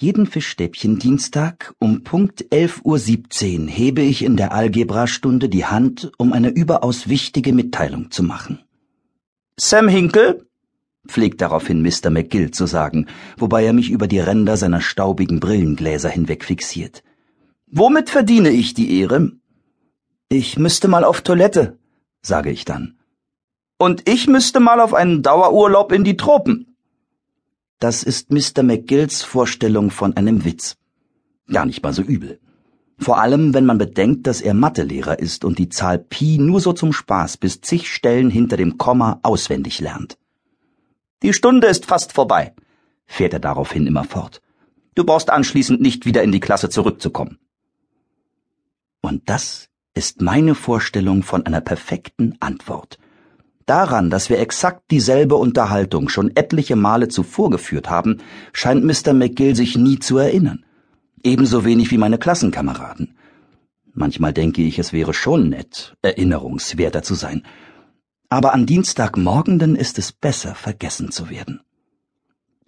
Jeden Fischstäbchen-Dienstag um Punkt 11.17 Uhr hebe ich in der Algebrastunde die Hand, um eine überaus wichtige Mitteilung zu machen. Sam Hinkle? pflegt daraufhin Mr. McGill zu sagen, wobei er mich über die Ränder seiner staubigen Brillengläser hinweg fixiert. Womit verdiene ich die Ehre? Ich müsste mal auf Toilette, sage ich dann. Und ich müsste mal auf einen Dauerurlaub in die Tropen. Das ist Mr. McGills Vorstellung von einem Witz. Gar nicht mal so übel. Vor allem, wenn man bedenkt, dass er Mathelehrer ist und die Zahl Pi nur so zum Spaß bis zig Stellen hinter dem Komma auswendig lernt. Die Stunde ist fast vorbei, fährt er daraufhin immer fort. Du brauchst anschließend nicht wieder in die Klasse zurückzukommen. Und das ist meine Vorstellung von einer perfekten Antwort Daran, dass wir exakt dieselbe Unterhaltung schon etliche Male zuvor geführt haben, scheint Mr. McGill sich nie zu erinnern. Ebenso wenig wie meine Klassenkameraden. Manchmal denke ich, es wäre schon nett, erinnerungswerter zu sein. Aber an Dienstagmorgenden ist es besser, vergessen zu werden.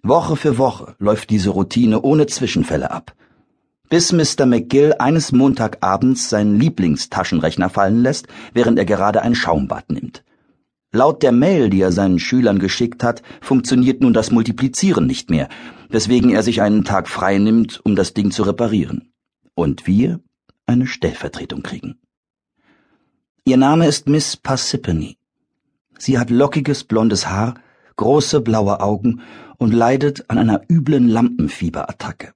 Woche für Woche läuft diese Routine ohne Zwischenfälle ab. Bis Mr. McGill eines Montagabends seinen Lieblingstaschenrechner fallen lässt, während er gerade ein Schaumbad nimmt. Laut der Mail, die er seinen Schülern geschickt hat, funktioniert nun das Multiplizieren nicht mehr, weswegen er sich einen Tag frei nimmt, um das Ding zu reparieren. Und wir eine Stellvertretung kriegen. Ihr Name ist Miss Parsippany. Sie hat lockiges blondes Haar, große blaue Augen und leidet an einer üblen Lampenfieberattacke.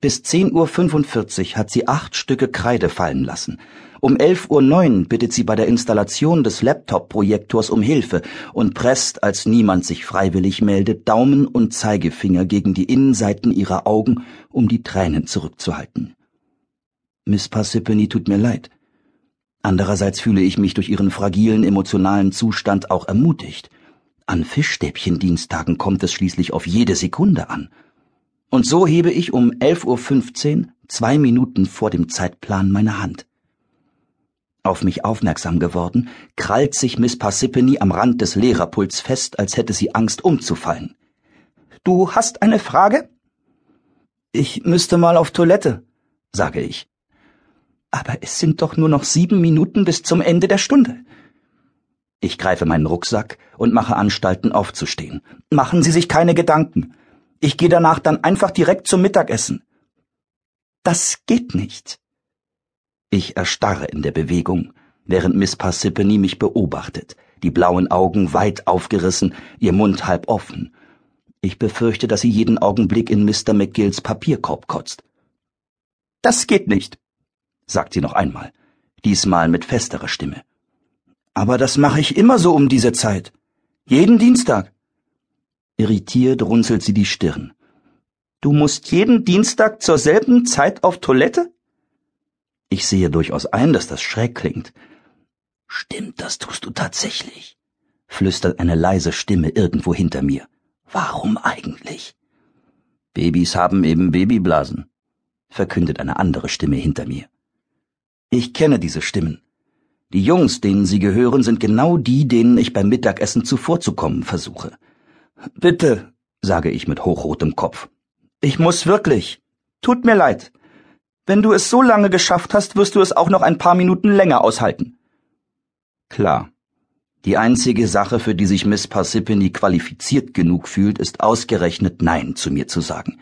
Bis 10.45 Uhr hat sie acht Stücke Kreide fallen lassen, um 11.09 Uhr bittet sie bei der Installation des Laptop-Projektors um Hilfe und presst, als niemand sich freiwillig meldet, Daumen und Zeigefinger gegen die Innenseiten ihrer Augen, um die Tränen zurückzuhalten. Miss Parsippany tut mir leid. Andererseits fühle ich mich durch ihren fragilen emotionalen Zustand auch ermutigt. An Fischstäbchendienstagen kommt es schließlich auf jede Sekunde an. Und so hebe ich um 11.15 Uhr, zwei Minuten vor dem Zeitplan, meine Hand. Auf mich aufmerksam geworden, krallt sich Miss Parsippany am Rand des Lehrerpults fest, als hätte sie Angst umzufallen. Du hast eine Frage? Ich müsste mal auf Toilette, sage ich. Aber es sind doch nur noch sieben Minuten bis zum Ende der Stunde. Ich greife meinen Rucksack und mache Anstalten aufzustehen. Machen Sie sich keine Gedanken. Ich gehe danach dann einfach direkt zum Mittagessen. Das geht nicht. Ich erstarre in der Bewegung, während Miss Parsippany mich beobachtet, die blauen Augen weit aufgerissen, ihr Mund halb offen. Ich befürchte, dass sie jeden Augenblick in Mr. McGills Papierkorb kotzt. Das geht nicht, sagt sie noch einmal, diesmal mit festerer Stimme. Aber das mache ich immer so um diese Zeit. Jeden Dienstag. Irritiert runzelt sie die Stirn. Du musst jeden Dienstag zur selben Zeit auf Toilette? Ich sehe durchaus ein, dass das schräg klingt. Stimmt, das tust du tatsächlich, flüstert eine leise Stimme irgendwo hinter mir. Warum eigentlich? Babys haben eben Babyblasen, verkündet eine andere Stimme hinter mir. Ich kenne diese Stimmen. Die Jungs, denen sie gehören, sind genau die, denen ich beim Mittagessen zuvorzukommen versuche. Bitte, sage ich mit hochrotem Kopf. Ich muss wirklich. Tut mir leid. Wenn du es so lange geschafft hast, wirst du es auch noch ein paar Minuten länger aushalten. Klar. Die einzige Sache, für die sich Miss Parsippany qualifiziert genug fühlt, ist ausgerechnet Nein zu mir zu sagen.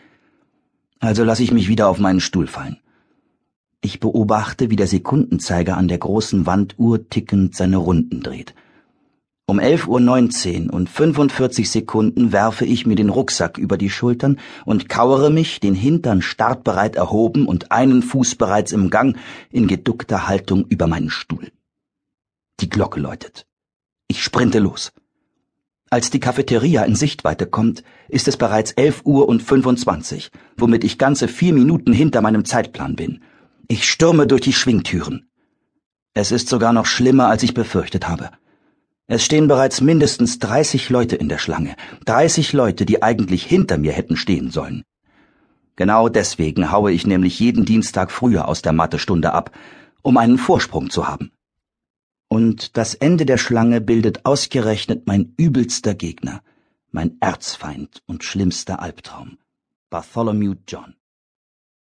Also lasse ich mich wieder auf meinen Stuhl fallen. Ich beobachte, wie der Sekundenzeiger an der großen Wanduhr tickend seine Runden dreht. Um 11.19 Uhr und 45 Sekunden werfe ich mir den Rucksack über die Schultern und kauere mich, den Hintern startbereit erhoben und einen Fuß bereits im Gang, in geduckter Haltung über meinen Stuhl. Die Glocke läutet. Ich sprinte los. Als die Cafeteria in Sichtweite kommt, ist es bereits 11 Uhr und 25, womit ich ganze vier Minuten hinter meinem Zeitplan bin. Ich stürme durch die Schwingtüren. Es ist sogar noch schlimmer, als ich befürchtet habe. Es stehen bereits mindestens 30 Leute in der Schlange, 30 Leute, die eigentlich hinter mir hätten stehen sollen. Genau deswegen haue ich nämlich jeden Dienstag früher aus der Mathestunde ab, um einen Vorsprung zu haben. Und das Ende der Schlange bildet ausgerechnet mein übelster Gegner, mein Erzfeind und schlimmster Albtraum. Bartholomew John.